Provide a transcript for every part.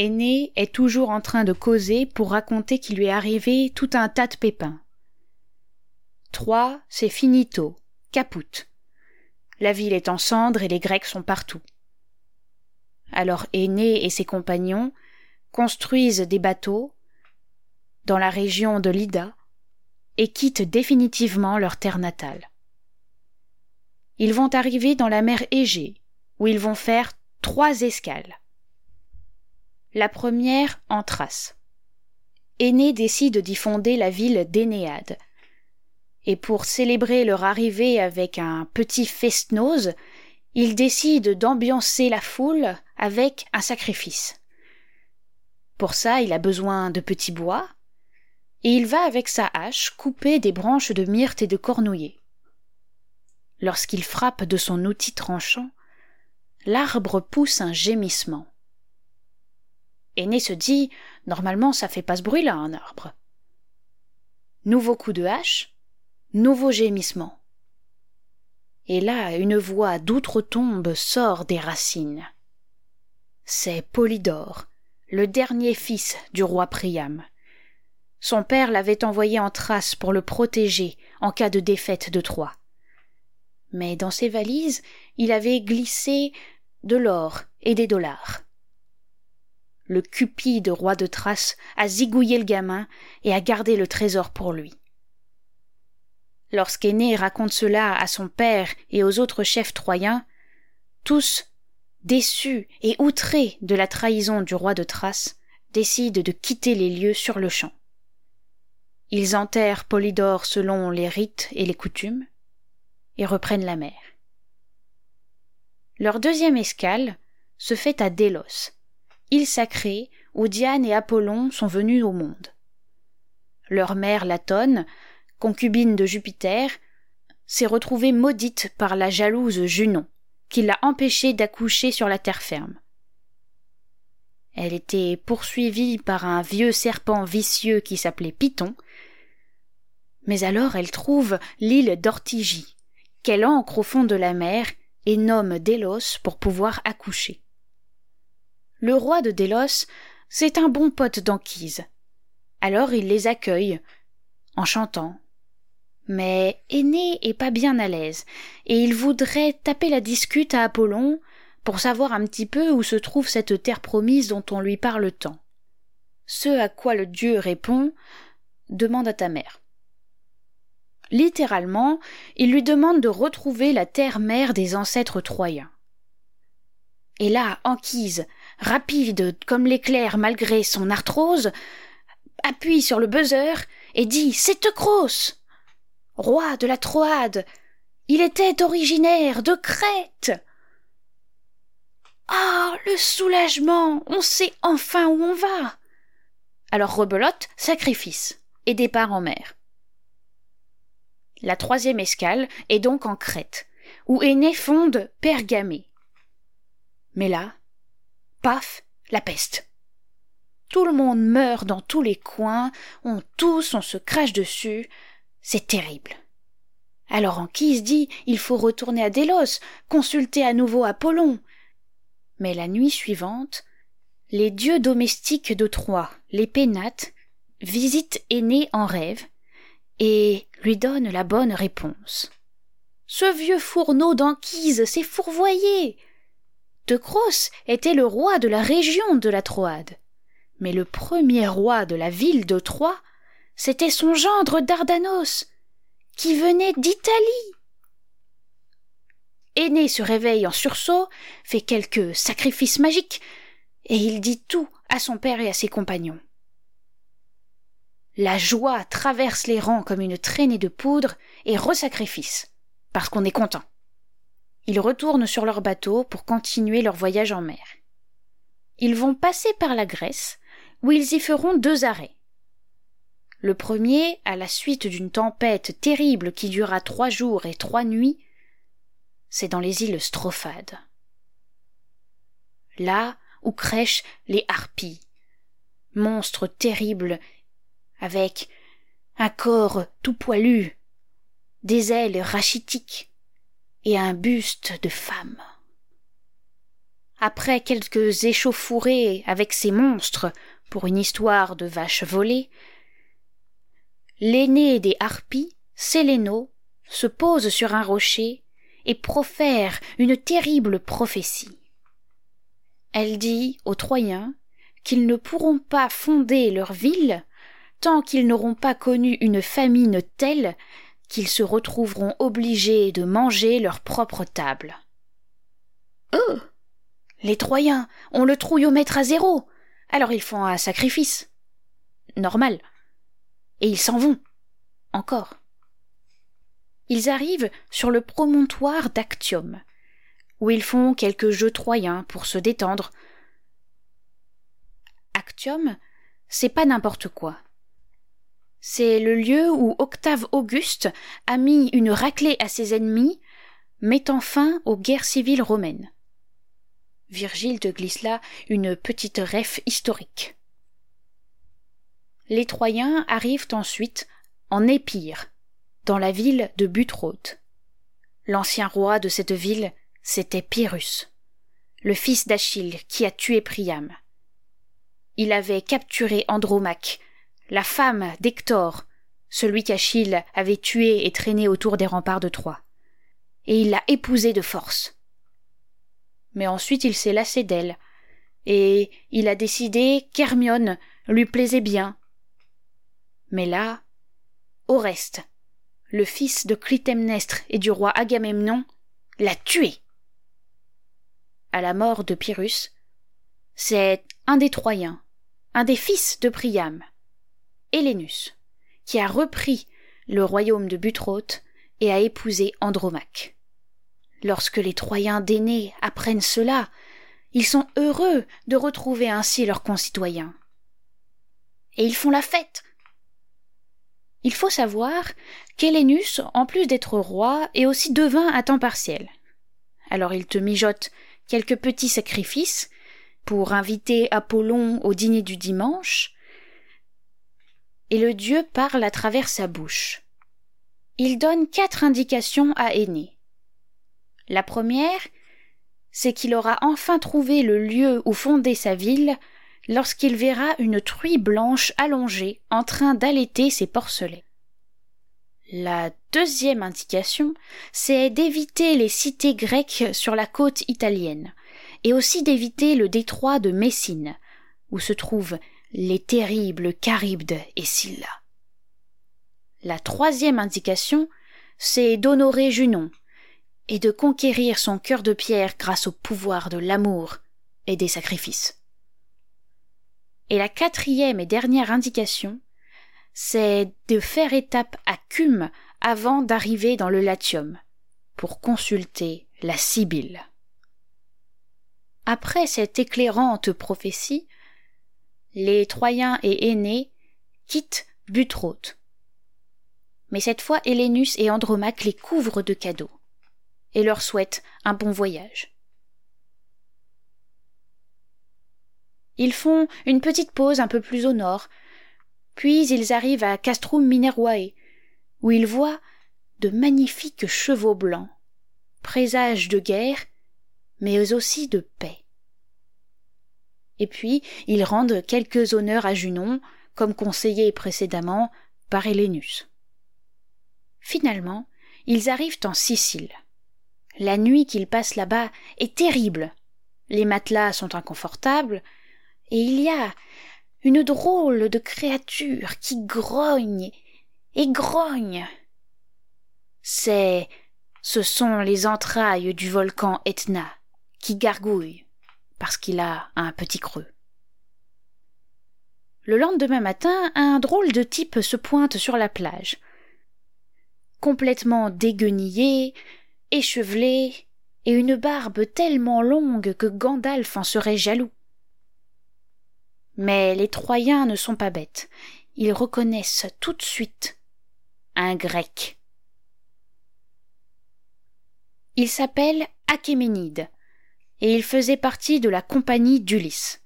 Aîné est toujours en train de causer pour raconter qu'il lui est arrivé tout un tas de pépins. Trois, c'est finito, caput. La ville est en cendres et les Grecs sont partout. Alors Aîné et ses compagnons construisent des bateaux dans la région de l'Ida et quittent définitivement leur terre natale. Ils vont arriver dans la mer Égée, où ils vont faire trois escales. La première en Thrace. Aîné décide d'y fonder la ville d'Énéade. Et pour célébrer leur arrivée avec un petit festnose, il décide d'ambiancer la foule avec un sacrifice. Pour ça, il a besoin de petits bois, et il va avec sa hache couper des branches de myrte et de cornouiller. Lorsqu'il frappe de son outil tranchant, l'arbre pousse un gémissement. Se dit Normalement, ça fait pas ce bruit-là, un arbre. Nouveau coup de hache, nouveau gémissement. Et là, une voix d'outre-tombe sort des racines. C'est Polydore, le dernier fils du roi Priam. Son père l'avait envoyé en Thrace pour le protéger en cas de défaite de Troie. Mais dans ses valises, il avait glissé de l'or et des dollars. Le cupide roi de Thrace a zigouillé le gamin et a gardé le trésor pour lui. Lorsqu'Aîné raconte cela à son père et aux autres chefs troyens, tous, déçus et outrés de la trahison du roi de Thrace, décident de quitter les lieux sur le champ. Ils enterrent Polydore selon les rites et les coutumes, et reprennent la mer. Leur deuxième escale se fait à Délos, île sacrée où Diane et Apollon sont venus au monde. Leur mère Latone, concubine de Jupiter, s'est retrouvée maudite par la jalouse Junon, qui l'a empêchée d'accoucher sur la terre ferme. Elle était poursuivie par un vieux serpent vicieux qui s'appelait Python, mais alors elle trouve l'île d'Ortigie, qu'elle ancre au fond de la mer et nomme Délos pour pouvoir accoucher. Le roi de Délos, c'est un bon pote d'Anquise. Alors il les accueille, en chantant. Mais Aîné est pas bien à l'aise, et il voudrait taper la discute à Apollon pour savoir un petit peu où se trouve cette terre promise dont on lui parle tant. Ce à quoi le dieu répond Demande à ta mère. Littéralement, il lui demande de retrouver la terre-mère des ancêtres troyens. Et là, Anquise, rapide comme l'éclair malgré son arthrose, appuie sur le buzzer et dit C'est Teucros Roi de la Troade Il était originaire de Crète Ah le soulagement On sait enfin où on va Alors rebelote, sacrifice, et départ en mer. La troisième escale est donc en Crète, où Aîné fonde Pergamée. Mais là, paf, la peste. Tout le monde meurt dans tous les coins, on tousse, on se crache dessus, c'est terrible. Alors Anquise dit il faut retourner à Délos, consulter à nouveau Apollon? Mais la nuit suivante, les dieux domestiques de Troie, les Pénates, visitent Aîné en rêve et lui donne la bonne réponse. Ce vieux fourneau d'Anquise s'est fourvoyé. Teucros était le roi de la région de la Troade. Mais le premier roi de la ville de Troie, c'était son gendre Dardanos, qui venait d'Italie. Aîné se réveille en sursaut, fait quelques sacrifices magiques, et il dit tout à son père et à ses compagnons. La joie traverse les rangs comme une traînée de poudre et resacrifice, parce qu'on est content. Ils retournent sur leur bateau pour continuer leur voyage en mer. Ils vont passer par la Grèce, où ils y feront deux arrêts. Le premier, à la suite d'une tempête terrible qui dura trois jours et trois nuits, c'est dans les îles Strophades. Là où crèchent les harpies, monstres terribles avec un corps tout poilu, des ailes rachitiques et un buste de femme. après quelques échauffourées avec ces monstres pour une histoire de vaches volées, l'aîné des harpies, Séléno, se pose sur un rocher et profère une terrible prophétie. Elle dit aux Troyens qu'ils ne pourront pas fonder leur ville tant qu'ils n'auront pas connu une famine telle qu'ils se retrouveront obligés de manger leur propre table. Oh. Les Troyens ont le trouillomètre à zéro. Alors ils font un sacrifice. Normal. Et ils s'en vont. Encore. Ils arrivent sur le promontoire d'Actium, où ils font quelques jeux troyens pour se détendre. Actium, c'est pas n'importe quoi. C'est le lieu où Octave Auguste a mis une raclée à ses ennemis, mettant fin aux guerres civiles romaines. Virgile te glisse là une petite ref historique. Les Troyens arrivent ensuite en Épire, dans la ville de Butrote. L'ancien roi de cette ville, c'était Pyrrhus, le fils d'Achille qui a tué Priam. Il avait capturé Andromaque, la femme d'Hector, celui qu'Achille avait tué et traîné autour des remparts de Troie. Et il l'a épousée de force mais ensuite il s'est lassé d'elle, et il a décidé qu'Hermione lui plaisait bien. Mais là, Oreste, le fils de Clytemnestre et du roi Agamemnon, l'a tué. À la mort de Pyrrhus, c'est un des Troyens, un des fils de Priam, Hélénus, qui a repris le royaume de Butrote et a épousé Andromaque. Lorsque les Troyens d'aînés apprennent cela, ils sont heureux de retrouver ainsi leurs concitoyens. Et ils font la fête. Il faut savoir qu'Hélénus, en plus d'être roi, est aussi devin à temps partiel. Alors il te mijote quelques petits sacrifices pour inviter Apollon au dîner du dimanche, et le dieu parle à travers sa bouche. Il donne quatre indications à Aîné. La première, c'est qu'il aura enfin trouvé le lieu où fonder sa ville lorsqu'il verra une truie blanche allongée en train d'allaiter ses porcelets. La deuxième indication, c'est d'éviter les cités grecques sur la côte italienne, et aussi d'éviter le détroit de Messine, où se trouvent les terribles Charybdes et Scylla. La troisième indication, c'est d'honorer Junon, et de conquérir son cœur de pierre grâce au pouvoir de l'amour et des sacrifices. Et la quatrième et dernière indication, c'est de faire étape à Cume avant d'arriver dans le Latium, pour consulter la Sibylle. Après cette éclairante prophétie, les Troyens et Aînés quittent Butrote. Mais cette fois Hélénus et Andromaque les couvrent de cadeaux et leur souhaite un bon voyage. Ils font une petite pause un peu plus au nord, puis ils arrivent à Castrum Minervae, où ils voient de magnifiques chevaux blancs, présage de guerre, mais aussi de paix. Et puis ils rendent quelques honneurs à Junon, comme conseillé précédemment par Hélénus. Finalement, ils arrivent en Sicile. La nuit qu'ils passent là-bas est terrible. Les matelas sont inconfortables, et il y a une drôle de créature qui grogne et grogne. C'est, ce sont les entrailles du volcan Etna qui gargouillent parce qu'il a un petit creux. Le lendemain matin, un drôle de type se pointe sur la plage. Complètement déguenillé, échevelé, et une barbe tellement longue que Gandalf en serait jaloux. Mais les Troyens ne sont pas bêtes. Ils reconnaissent tout de suite un grec. Il s'appelle Achéménide, et il faisait partie de la compagnie d'Ulysse.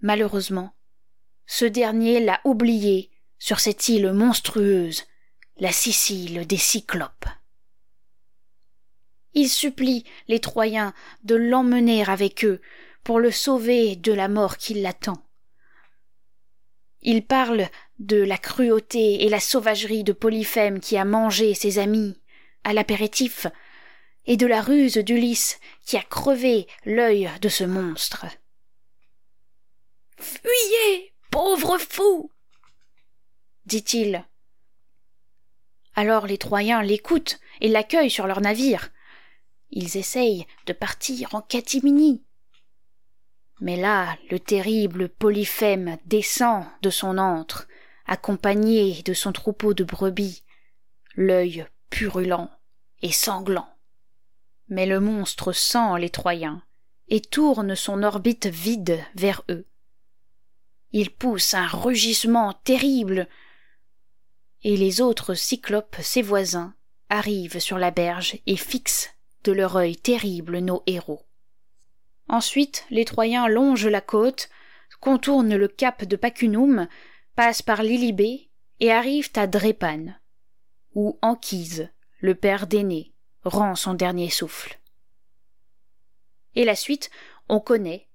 Malheureusement, ce dernier l'a oublié sur cette île monstrueuse la Sicile des Cyclopes. Ils supplient les Troyens de l'emmener avec eux pour le sauver de la mort qui l'attend. Ils parlent de la cruauté et la sauvagerie de Polyphème qui a mangé ses amis à l'apéritif, et de la ruse d'Ulysse qui a crevé l'œil de ce monstre. Fuyez, pauvre fou dit-il. Alors les Troyens l'écoutent et l'accueillent sur leur navire. Ils essayent de partir en catimini. Mais là, le terrible Polyphème descend de son antre, accompagné de son troupeau de brebis, l'œil purulent et sanglant. Mais le monstre sent les Troyens et tourne son orbite vide vers eux. Il pousse un rugissement terrible, et les autres cyclopes, ses voisins, arrivent sur la berge et fixent de leur œil terrible nos héros. Ensuite, les Troyens longent la côte, contournent le cap de Pacunum, passent par Lilibé et arrivent à Drépane, où Anchise, le père d'Aîné, rend son dernier souffle. Et la suite, on connaît.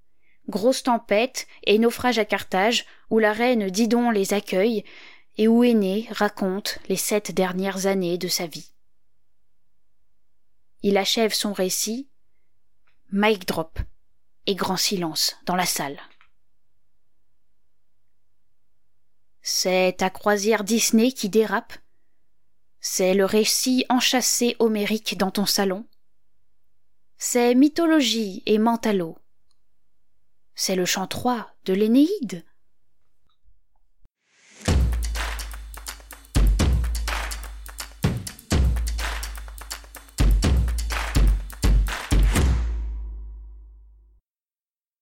Grosse tempête et naufrage à Carthage, où la reine Didon les accueille, et où Aîné raconte les sept dernières années de sa vie. Il achève son récit. Mic drop et grand silence dans la salle. C'est ta croisière Disney qui dérape. C'est le récit enchâssé homérique dans ton salon. C'est mythologie et mentalo. C'est le chant 3 de l'Énéide.